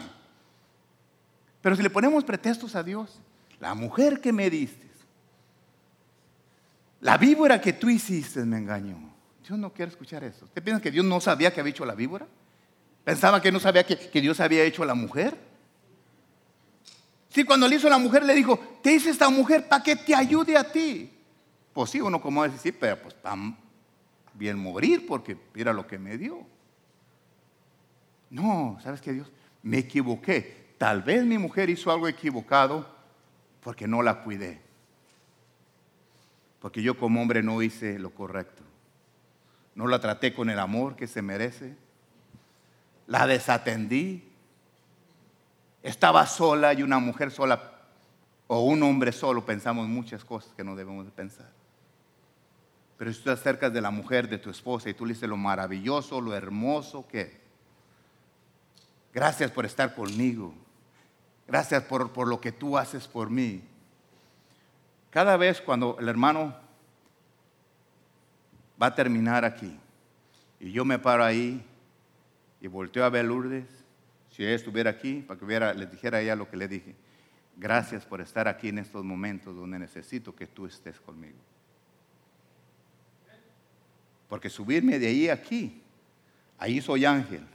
Pero si le ponemos pretextos a Dios, la mujer que me diste, la víbora que tú hiciste me engañó. Dios no quiere escuchar eso. ¿Usted piensa que Dios no sabía que había hecho la víbora? ¿Pensaba que no sabía que, que Dios había hecho a la mujer? Sí, cuando le hizo la mujer le dijo, te hice esta mujer para que te ayude a ti. Pues sí, uno como decir, sí, pero pues para bien morir porque mira lo que me dio. No, ¿sabes qué Dios? Me equivoqué. Tal vez mi mujer hizo algo equivocado porque no la cuidé. Porque yo como hombre no hice lo correcto. No la traté con el amor que se merece. La desatendí estaba sola y una mujer sola o un hombre solo, pensamos muchas cosas que no debemos de pensar. Pero si tú te acercas de la mujer, de tu esposa, y tú le dices lo maravilloso, lo hermoso que es. Gracias por estar conmigo. Gracias por, por lo que tú haces por mí. Cada vez cuando el hermano va a terminar aquí, y yo me paro ahí y volteo a ver Lourdes, si ella estuviera aquí, para que hubiera, les dijera a ella lo que le dije. Gracias por estar aquí en estos momentos donde necesito que tú estés conmigo. Porque subirme de ahí a aquí, ahí soy ángel,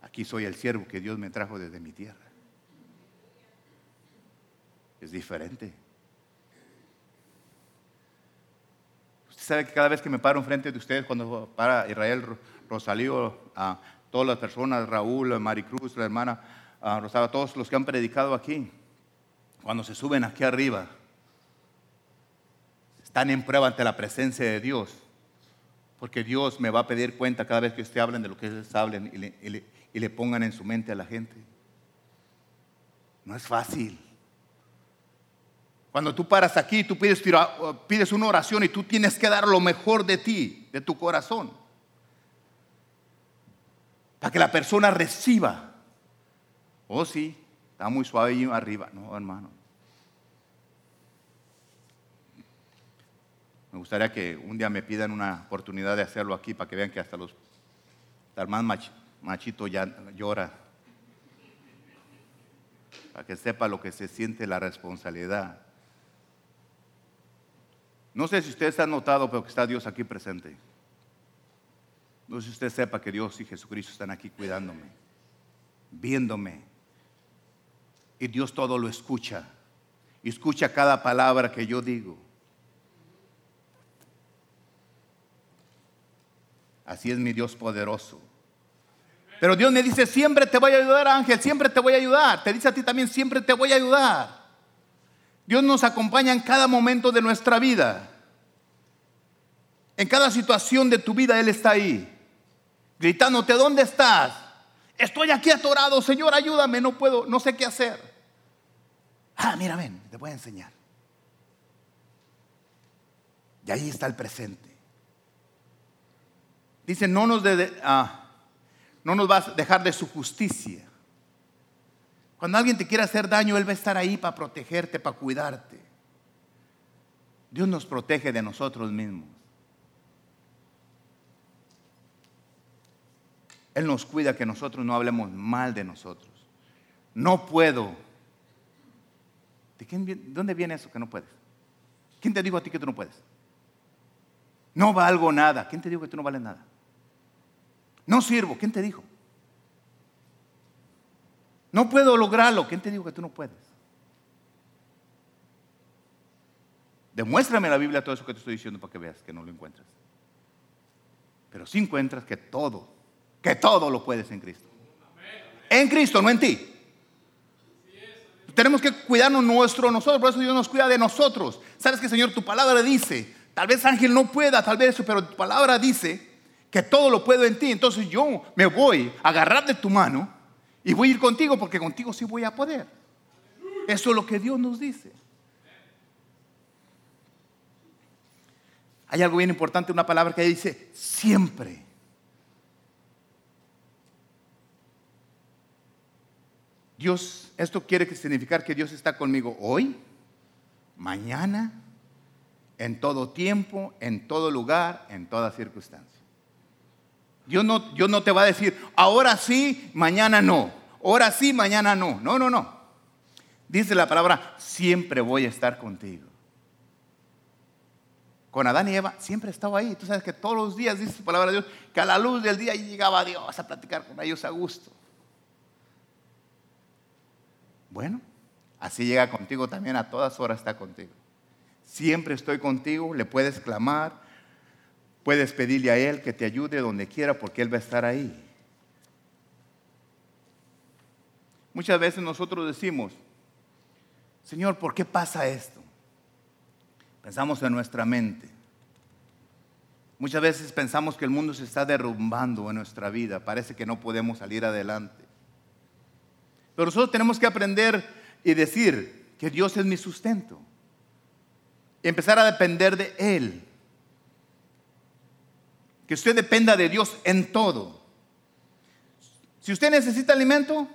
aquí soy el siervo que Dios me trajo desde mi tierra. Es diferente. sabe que cada vez que me paro enfrente de ustedes, cuando para Israel Rosalío, a todas las personas, Raúl, Maricruz, la hermana Rosario, todos los que han predicado aquí, cuando se suben aquí arriba, están en prueba ante la presencia de Dios. Porque Dios me va a pedir cuenta cada vez que ustedes hablen de lo que ellos hablen y le, pongan en su mente a la gente. No es fácil. Cuando tú paras aquí, tú pides, pides una oración y tú tienes que dar lo mejor de ti, de tu corazón. Para que la persona reciba. Oh, sí, está muy suave arriba. No, hermano. Me gustaría que un día me pidan una oportunidad de hacerlo aquí para que vean que hasta los el más machito ya llora. Para que sepa lo que se siente la responsabilidad. No sé si ustedes han notado, pero que está Dios aquí presente. No sé si usted sepa que Dios y Jesucristo están aquí cuidándome, viéndome. Y Dios todo lo escucha. Y escucha cada palabra que yo digo. Así es mi Dios poderoso. Pero Dios me dice, siempre te voy a ayudar, Ángel, siempre te voy a ayudar. Te dice a ti también, siempre te voy a ayudar. Dios nos acompaña en cada momento de nuestra vida. En cada situación de tu vida Él está ahí. Gritándote, ¿dónde estás? Estoy aquí atorado, Señor, ayúdame, no puedo, no sé qué hacer. Ah, mira, ven, te voy a enseñar. Y ahí está el presente. Dice, no nos, ah, no nos va a dejar de su justicia. Cuando alguien te quiera hacer daño, Él va a estar ahí para protegerte, para cuidarte. Dios nos protege de nosotros mismos. Él nos cuida que nosotros no hablemos mal de nosotros. No puedo. ¿De quién, ¿Dónde viene eso que no puedes? ¿Quién te dijo a ti que tú no puedes? No valgo nada. ¿Quién te dijo que tú no vales nada? No sirvo. ¿Quién te dijo? No puedo lograrlo. ¿Quién te dijo que tú no puedes? Demuéstrame la Biblia todo eso que te estoy diciendo para que veas que no lo encuentras. Pero si encuentras que todo, que todo lo puedes en Cristo. En Cristo, no en ti. Tenemos que cuidarnos nuestro nosotros, por eso Dios nos cuida de nosotros. Sabes que Señor, tu palabra dice, tal vez Ángel no pueda, tal vez eso, pero tu palabra dice que todo lo puedo en ti. Entonces yo me voy a agarrar de tu mano y voy a ir contigo porque contigo sí voy a poder. Eso es lo que Dios nos dice. Hay algo bien importante, una palabra que dice siempre. Dios, esto quiere significar que Dios está conmigo hoy, mañana, en todo tiempo, en todo lugar, en toda circunstancia. Dios no, no te va a decir, ahora sí, mañana no. Ahora sí, mañana no. No, no, no. Dice la palabra, siempre voy a estar contigo. Con Adán y Eva siempre estaba ahí. Tú sabes que todos los días dice la palabra de Dios que a la luz del día llegaba Dios a platicar con ellos a gusto. Bueno, así llega contigo también, a todas horas está contigo. Siempre estoy contigo, le puedes clamar, Puedes pedirle a Él que te ayude donde quiera porque Él va a estar ahí. Muchas veces nosotros decimos, Señor, ¿por qué pasa esto? Pensamos en nuestra mente. Muchas veces pensamos que el mundo se está derrumbando en nuestra vida. Parece que no podemos salir adelante. Pero nosotros tenemos que aprender y decir que Dios es mi sustento. Empezar a depender de Él. Que usted dependa de Dios en todo. Si usted necesita alimento,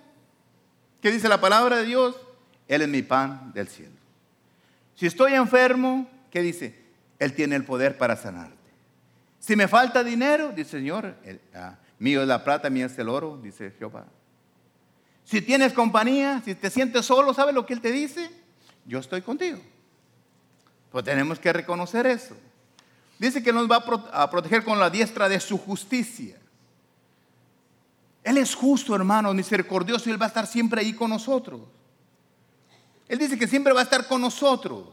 ¿qué dice la palabra de Dios? Él es mi pan del cielo. Si estoy enfermo, ¿qué dice? Él tiene el poder para sanarte. Si me falta dinero, dice Señor, ah, mío es la plata, mío es el oro, dice Jehová. Si tienes compañía, si te sientes solo, ¿sabes lo que Él te dice? Yo estoy contigo. Pues tenemos que reconocer eso. Dice que nos va a proteger con la diestra de su justicia. Él es justo, hermano, misericordioso y Él va a estar siempre ahí con nosotros. Él dice que siempre va a estar con nosotros.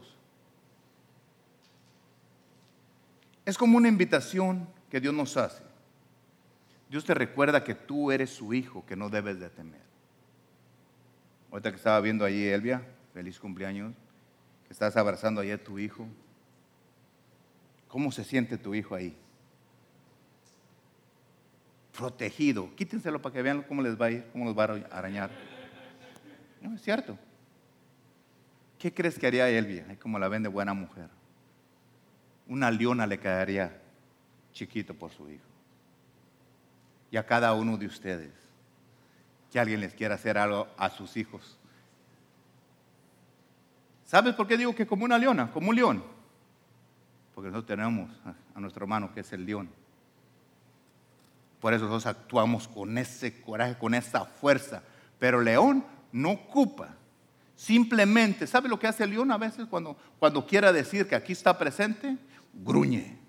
Es como una invitación que Dios nos hace. Dios te recuerda que tú eres su hijo, que no debes de temer. Ahorita que estaba viendo allí Elvia, feliz cumpleaños, que estás abrazando allí a tu hijo. ¿Cómo se siente tu hijo ahí? Protegido. Quítenselo para que vean cómo les va a ir, cómo los va a arañar. No, es cierto. ¿Qué crees que haría Elvia? Como la ven de buena mujer. Una leona le quedaría chiquito por su hijo. Y a cada uno de ustedes, que alguien les quiera hacer algo a sus hijos. ¿Sabes por qué digo que como una leona, como un león? Porque nosotros tenemos a nuestro hermano que es el león. Por eso nosotros actuamos con ese coraje, con esa fuerza. Pero león no ocupa. Simplemente, ¿sabe lo que hace el león a veces cuando, cuando quiera decir que aquí está presente? Gruñe.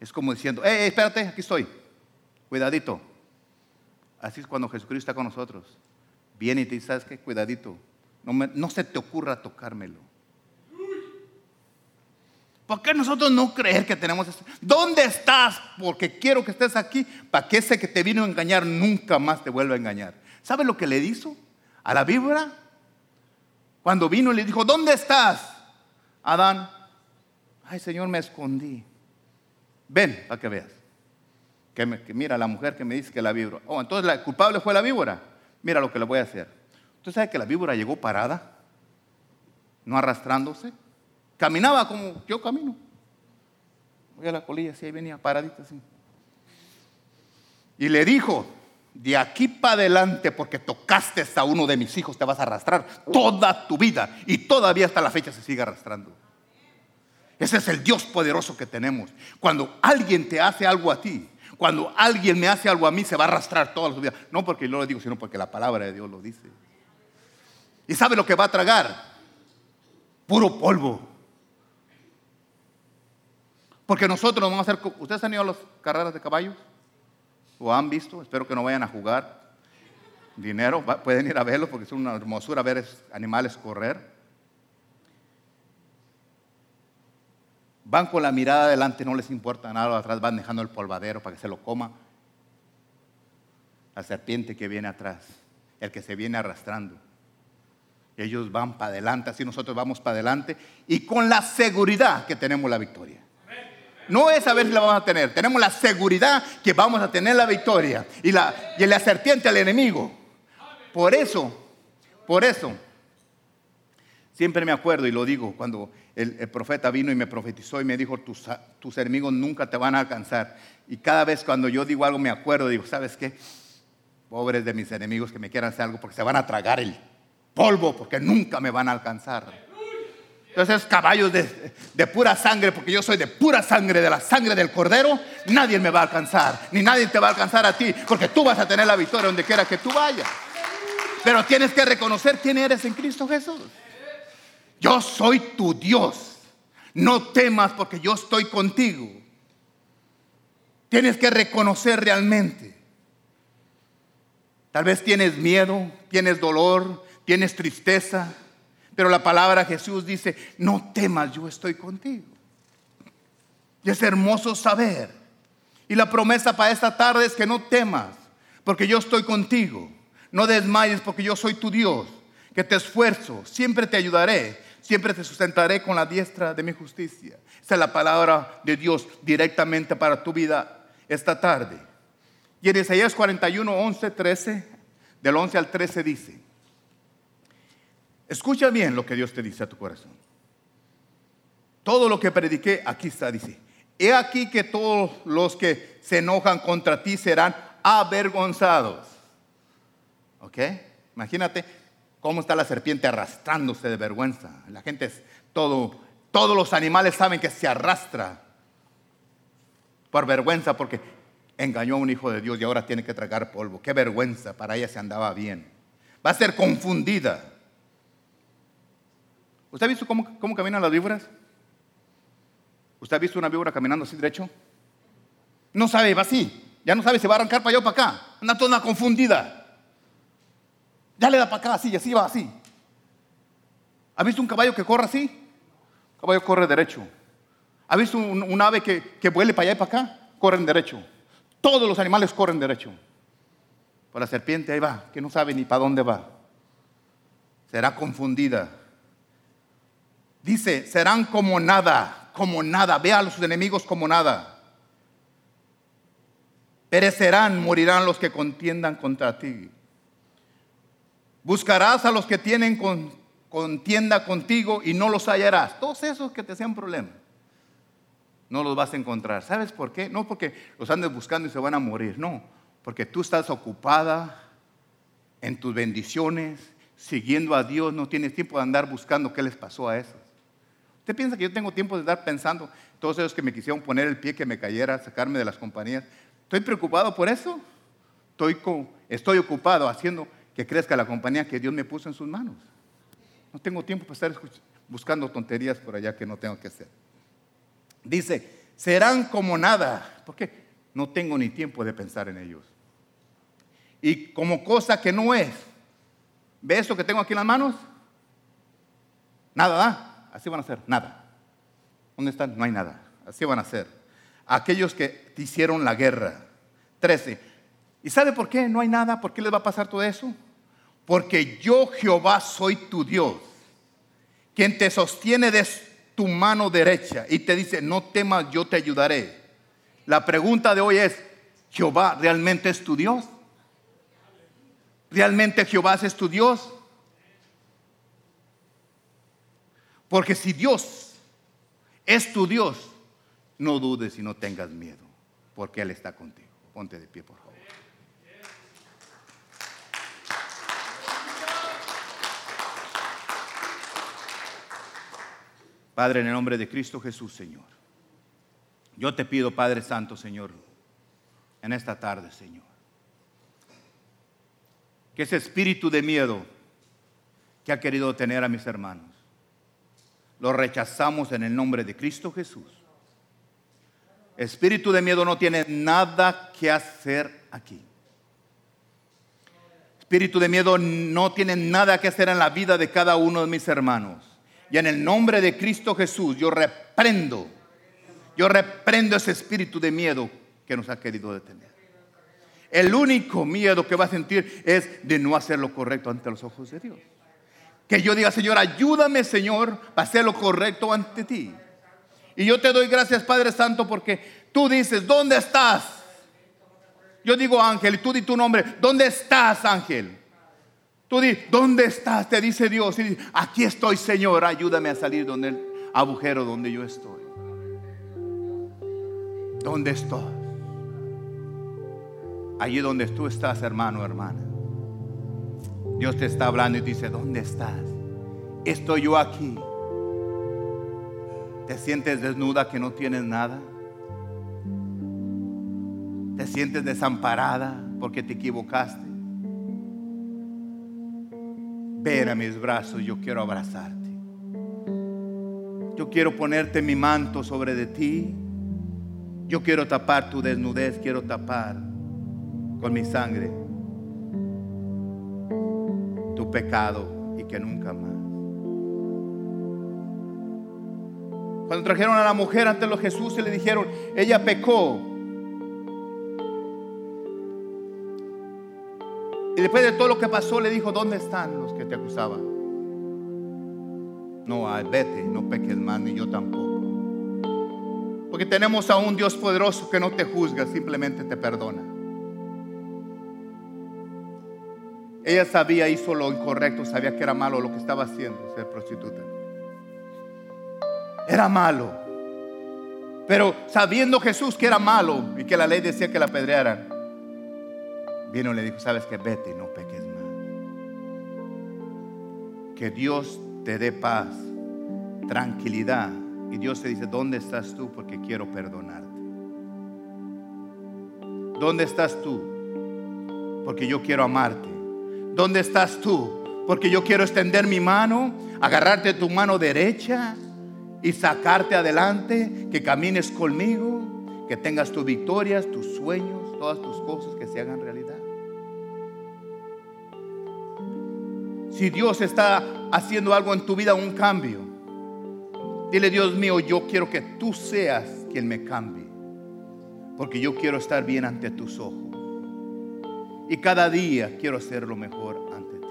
Es como diciendo, hey, espérate, aquí estoy. Cuidadito. Así es cuando Jesucristo está con nosotros. Viene y te dice, ¿sabes qué? Cuidadito. No, se te ocurra tocármelo. ¿Por qué nosotros no creer que tenemos eso? ¿Dónde estás? Porque quiero que estés aquí para que ese que te vino a engañar nunca más te vuelva a engañar. ¿Sabe lo que le hizo a la víbora? Cuando vino y le dijo, ¿dónde estás? Adán, ay Señor, me escondí. Ven para que veas. Que, mira la mujer que me dice que la víbora. Oh, entonces la culpable fue la víbora. Mira lo que le voy a hacer. ¿Usted sabe que la víbora llegó parada? No arrastrándose. Caminaba como yo camino. Voy a la colilla, así ahí venía paradita así. Y le dijo, de aquí para adelante, porque tocaste a uno de mis hijos, te vas a arrastrar toda tu vida. Y todavía hasta la fecha se sigue arrastrando. Ese es el Dios poderoso que tenemos. Cuando alguien te hace algo a ti, cuando alguien me hace algo a mí, se va a arrastrar toda su vida. No porque yo lo digo, sino porque la palabra de Dios lo dice. ¿Y sabe lo que va a tragar? Puro polvo. Porque nosotros vamos a hacer. ¿Ustedes han ido a las carreras de caballos? ¿O han visto? Espero que no vayan a jugar. Dinero, pueden ir a verlo porque es una hermosura ver animales correr. Van con la mirada adelante, no les importa nada, atrás van dejando el polvadero para que se lo coma. La serpiente que viene atrás, el que se viene arrastrando. Ellos van para adelante, así nosotros vamos para adelante y con la seguridad que tenemos la victoria. No es a ver si la vamos a tener. Tenemos la seguridad que vamos a tener la victoria y la, y la serpiente al enemigo. Por eso, por eso, siempre me acuerdo y lo digo cuando el, profeta vino y me profetizó y me dijo, tus, enemigos nunca te van a alcanzar. Y cada vez cuando yo digo algo me acuerdo, digo, ¿sabes qué? Pobres de mis enemigos que me quieran hacer algo porque se van a tragar el polvo porque nunca me van a alcanzar. Entonces, caballos de, pura sangre, porque yo soy de pura sangre, de la sangre del cordero, nadie me va a alcanzar, ni nadie te va a alcanzar a ti, porque tú vas a tener la victoria donde quiera que tú vayas. Pero tienes que reconocer quién eres en Cristo Jesús. Yo soy tu Dios. No temas porque yo estoy contigo. Tienes que reconocer realmente. Tal vez tienes miedo, tienes dolor, tienes tristeza, pero la palabra Jesús dice, no temas, yo estoy contigo. Y es hermoso saber. Y la promesa para esta tarde es que no temas, porque yo estoy contigo. No desmayes, porque yo soy tu Dios, que te esfuerzo, siempre te ayudaré, siempre te sustentaré con la diestra de mi justicia. Esa es la palabra de Dios directamente para tu vida esta tarde. Y en Isaías 41, 11, 13, del 11 al 13 dice, Escucha bien lo que Dios te dice a tu corazón. Todo lo que prediqué, aquí está, dice. He aquí que todos los que se enojan contra ti serán avergonzados. ¿Ok? Imagínate cómo está la serpiente arrastrándose de vergüenza. La gente es todo, todos los animales saben que se arrastra por vergüenza porque engañó a un hijo de Dios y ahora tiene que tragar polvo. Qué vergüenza, para ella se andaba bien. Va a ser confundida. ¿Usted ha visto cómo, cómo caminan las víboras? ¿Usted ha visto una víbora caminando así derecho? No sabe, va así. Ya no sabe si va a arrancar para allá o para acá. Anda toda confundida. Ya le da para acá así así va así. ¿Ha visto un caballo que corre así? Caballo corre derecho. ¿Ha visto un, ave que, que vuele para allá y para acá? Corren derecho. Todos los animales corren derecho. Por la serpiente ahí va, que no sabe ni para dónde va. Será confundida. Dice, serán como nada, como nada. Ve a sus enemigos como nada. Perecerán, morirán los que contiendan contra ti. Buscarás a los que tienen contienda contigo y no los hallarás. Todos esos que te sean problema. No los vas a encontrar. ¿Sabes por qué? No porque los andes buscando y se van a morir. No, porque tú estás ocupada en tus bendiciones, siguiendo a Dios. No tienes tiempo de andar buscando qué les pasó a esos. ¿Usted piensa que yo tengo tiempo de estar pensando todos esos que me quisieron poner el pie, que me cayera, sacarme de las compañías? ¿Estoy preocupado por eso? Estoy, estoy ocupado haciendo que crezca la compañía que Dios me puso en sus manos. No tengo tiempo para estar buscando tonterías por allá que no tengo que hacer. Dice, serán como nada, porque no tengo ni tiempo de pensar en ellos. Y como cosa que no es, ¿ve esto que tengo aquí en las manos? Nada, ¿da? Así van a ser, nada. ¿Dónde están? No hay nada. Así van a ser. Aquellos que te hicieron la guerra. 13. ¿Y sabe por qué no hay nada? ¿Por qué les va a pasar todo eso? Porque yo Jehová soy tu Dios, quien te sostiene de tu mano derecha y te dice, no temas, yo te ayudaré. La pregunta de hoy es, ¿Jehová realmente es tu Dios? ¿Realmente Jehová es tu Dios? Porque si Dios es tu Dios, no dudes y no tengas miedo, porque Él está contigo. Ponte de pie, por favor. Padre, en el nombre de Cristo Jesús, Señor. Yo te pido, Padre Santo, Señor, en esta tarde, Señor, que ese espíritu de miedo que ha querido tener a mis hermanos, lo rechazamos en el nombre de Cristo Jesús. Espíritu de miedo no tiene nada que hacer aquí. Espíritu de miedo no tiene nada que hacer en la vida de cada uno de mis hermanos. Y en el nombre de Cristo Jesús yo reprendo, yo reprendo ese espíritu de miedo que nos ha querido detener. El único miedo que va a sentir es de no hacer lo correcto ante los ojos de Dios. Que yo diga, Señor, ayúdame, Señor, para hacer lo correcto ante ti. Y yo te doy gracias, Padre Santo, porque tú dices, ¿dónde estás? Yo digo ángel, y tú di tu nombre, ¿dónde estás, ángel? Tú dices, ¿dónde estás? Te dice Dios. Y dice, aquí estoy, Señor. Ayúdame a salir donde el agujero donde yo estoy. ¿Dónde estoy? Allí donde tú estás, hermano, hermana. Dios te está hablando y dice, ¿dónde estás? Estoy yo aquí. ¿Te sientes desnuda que no tienes nada? ¿Te sientes desamparada porque te equivocaste? Ven a mis brazos, yo quiero abrazarte. Yo quiero ponerte mi manto sobre de ti. Yo quiero tapar tu desnudez, quiero tapar con mi sangre tu pecado y que nunca más. Cuando trajeron a la mujer ante los Jesús y le dijeron, ella pecó, Después de todo lo que pasó, le dijo, ¿dónde están los que te acusaban? No, vete, no peques más, ni yo tampoco. Porque tenemos a un Dios poderoso que no te juzga, simplemente te perdona. Ella sabía, hizo lo incorrecto, sabía que era malo lo que estaba haciendo, ser prostituta. Era malo. Pero sabiendo Jesús que era malo y que la ley decía que la apedrearan, vino y le dijo, sabes que vete y no peques más. Que Dios te dé paz, tranquilidad. Y Dios te dice, ¿dónde estás tú? Porque quiero perdonarte. ¿Dónde estás tú? Porque yo quiero amarte. ¿Dónde estás tú? Porque yo quiero extender mi mano, agarrarte tu mano derecha y sacarte adelante, que camines conmigo, que tengas tus victorias, tus sueños, todas tus cosas que se hagan realidad. Si Dios está haciendo algo en tu vida, un cambio, Dile, Dios mío, yo quiero que tú seas quien me cambie. Porque yo quiero estar bien ante tus ojos. Y cada día quiero hacer lo mejor ante ti.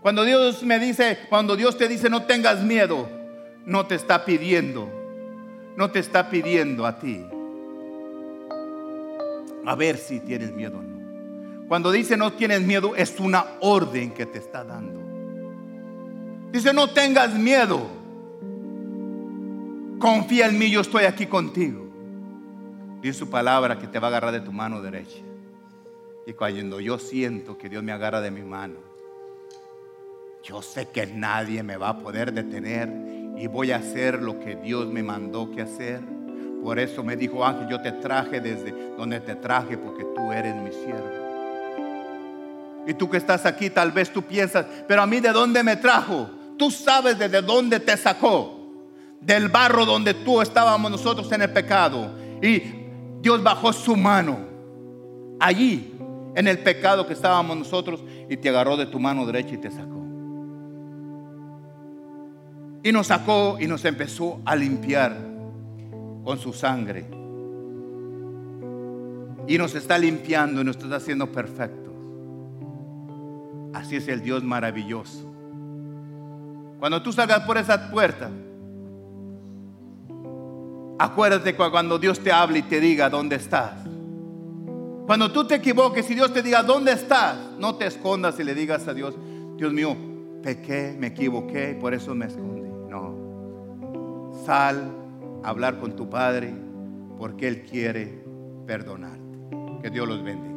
Cuando Dios me dice, cuando Dios te dice no tengas miedo, no te está pidiendo, no te está pidiendo a ti. A ver si tienes miedo. Cuando dice no tienes miedo, es una orden que te está dando. Dice, no tengas miedo. Confía en mí, yo estoy aquí contigo. Dice su palabra que te va a agarrar de tu mano derecha. Y cuando yo siento que Dios me agarra de mi mano, yo sé que nadie me va a poder detener y voy a hacer lo que Dios me mandó que hacer. Por eso me dijo Ángel, yo te traje desde donde te traje porque tú eres mi siervo. Y tú que estás aquí, tal vez tú piensas, pero a mí de dónde me trajo? Tú sabes desde dónde te sacó. Del barro donde tú estábamos nosotros en el pecado. Y Dios bajó su mano allí, en el pecado que estábamos nosotros, y te agarró de tu mano derecha y te sacó. Y nos sacó y nos empezó a limpiar con su sangre. Y nos está limpiando y nos está haciendo perfectos. Así es el Dios maravilloso. Cuando tú salgas por esa puerta, Acuérdate cuando Dios te hable y te diga dónde estás. Cuando tú te equivoques y Dios te diga dónde estás, no te escondas y le digas a Dios, Dios mío, pequé, me equivoqué y por eso me escondí. No. Sal a hablar con tu Padre porque Él quiere perdonarte. Que Dios los bendiga.